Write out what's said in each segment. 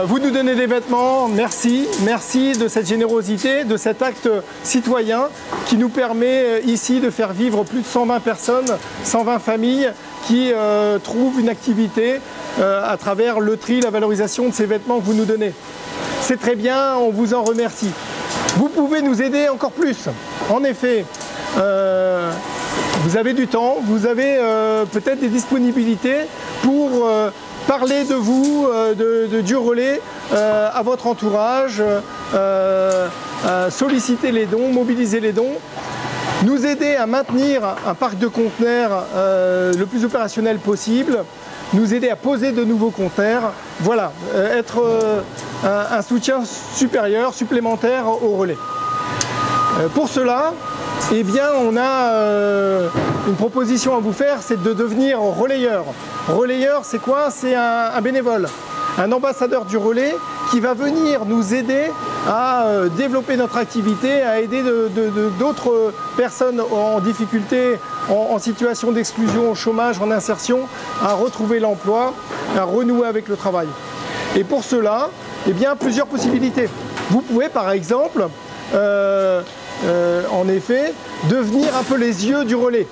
Euh, vous nous donnez des vêtements, merci, merci de cette générosité, de cet acte citoyen qui nous permet euh, ici de faire vivre plus de 120 personnes, 120 familles qui euh, trouvent une activité à travers le tri, la valorisation de ces vêtements que vous nous donnez. C'est très bien, on vous en remercie. Vous pouvez nous aider encore plus. En effet, vous avez du temps, vous avez peut-être des disponibilités pour parler de vous, euh, de, du relais euh, à votre entourage, euh, solliciter les dons, mobiliser les dons, nous aider à maintenir un parc de conteneurs le plus opérationnel possible, nous aider à poser de nouveaux conteneurs, voilà, être un, soutien supérieur, supplémentaire au relais. pour cela, eh bien, on a une proposition à vous faire, c'est de devenir relayeur. Relayeur, c'est quoi? C'est un, bénévole, un ambassadeur du relais qui va venir nous aider à euh, développer notre activité, à aider d'autres personnes en difficulté, en, situation d'exclusion, au chômage, en insertion, à retrouver l'emploi, à renouer avec le travail. Et pour cela, eh bien, plusieurs possibilités. Vous pouvez par exemple, euh, euh, en effet, devenir un peu les yeux du relais.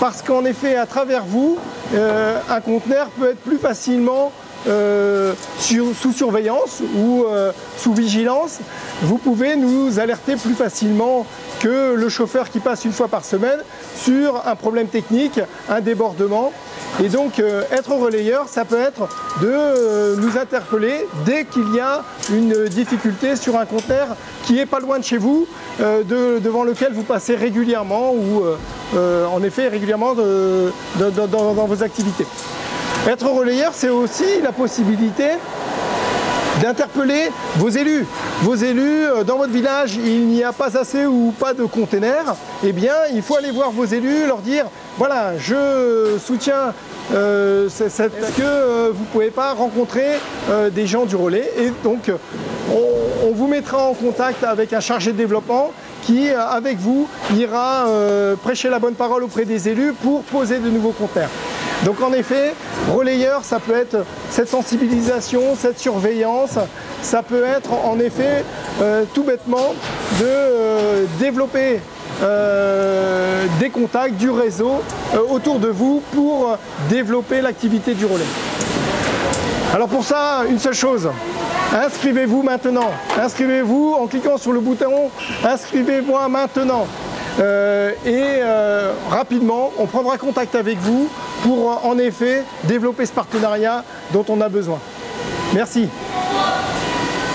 Parce qu'en effet, à travers vous, euh, un conteneur peut être plus facilement euh, sous surveillance ou sous vigilance. Vous pouvez nous alerter plus facilement que le chauffeur qui passe une fois par semaine sur un problème technique, un débordement. Et donc être relayeur, ça peut être de nous interpeller dès qu'il y a une difficulté sur un conteneur qui est pas loin de chez vous, devant lequel vous passez régulièrement ou euh, en effet régulièrement dans, vos activités. Être relayeur, c'est aussi la possibilité d'interpeller vos élus. Vos élus, euh, dans votre village, il n'y a pas assez ou pas de containers, eh bien, il faut aller voir vos élus, leur dire, voilà, je soutiens euh, est-ce que vous ne pouvez pas rencontrer des gens du relais Et donc, on, vous mettra en contact avec un chargé de développement qui, euh, avec vous, ira euh, prêcher la bonne parole auprès des élus pour poser de nouveaux conteneurs. Donc en effet, relayeur, ça peut être cette sensibilisation, cette surveillance, ça peut être en effet euh, tout bêtement de développer des contacts, du réseau autour de vous pour développer l'activité du relais. Alors pour ça, une seule chose, Inscrivez-vous maintenant. Inscrivez-vous en cliquant sur le bouton Inscrivez-moi maintenant. Euh, et euh, rapidement, on prendra contact avec vous pour en effet développer ce partenariat dont on a besoin. Merci.